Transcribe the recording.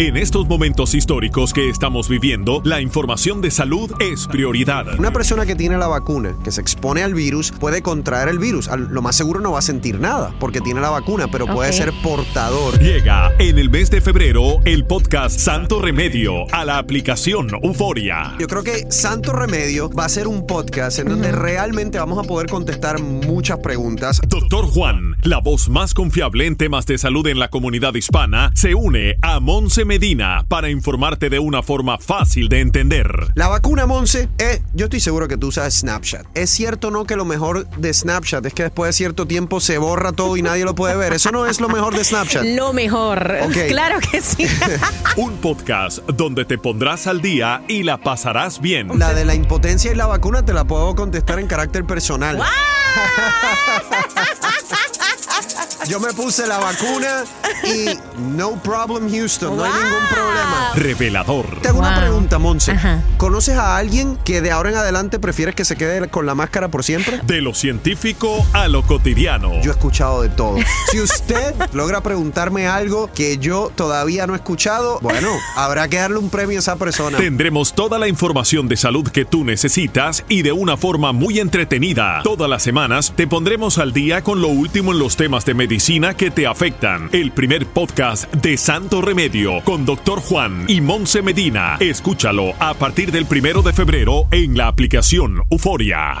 En estos momentos históricos que estamos viviendo, la información de salud es prioridad. Una persona que tiene la vacuna, que se expone al virus, puede contraer el virus. Lo más seguro no va a sentir nada porque tiene la vacuna, pero puede ser portador. Llega en el mes de febrero el podcast Santo Remedio a la aplicación Euforia. Yo creo que Santo Remedio va a ser un podcast en donde realmente vamos a poder contestar muchas preguntas. Doctor Juan, la voz más confiable en temas de salud en la comunidad hispana, se une a Monse Medina para informarte de una forma fácil de entender. La vacuna, Monse, eh, yo estoy seguro que tú usas Snapchat. ¿Es cierto o no que lo mejor de Snapchat es que después de cierto tiempo se borra todo y nadie lo puede ver? Eso no es lo mejor de Snapchat. Lo mejor. Ok. Claro que sí. Un podcast donde te pondrás al día y la pasarás bien. La de la impotencia y la vacuna te la puedo contestar en carácter personal. Yo me puse la vacuna y no problem Houston, no hay ningún problema. Revelador. Te hago una Wow. pregunta, Monse. Ajá. ¿Conoces a alguien que de ahora en adelante prefieres que se quede con la máscara por siempre? De lo científico a lo cotidiano. Yo he escuchado de todo. Si usted logra preguntarme algo que yo todavía no he escuchado, bueno, habrá que darle un premio a esa persona. Tendremos toda la información de salud que tú necesitas y de una forma muy entretenida. Todas las semanas te pondremos al día con lo último en los temas de medicina que te afectan. El primer podcast de Santo Remedio con Dr. Juan y Monse Medina. Escúchalo a partir del primero de febrero en la aplicación Euforia.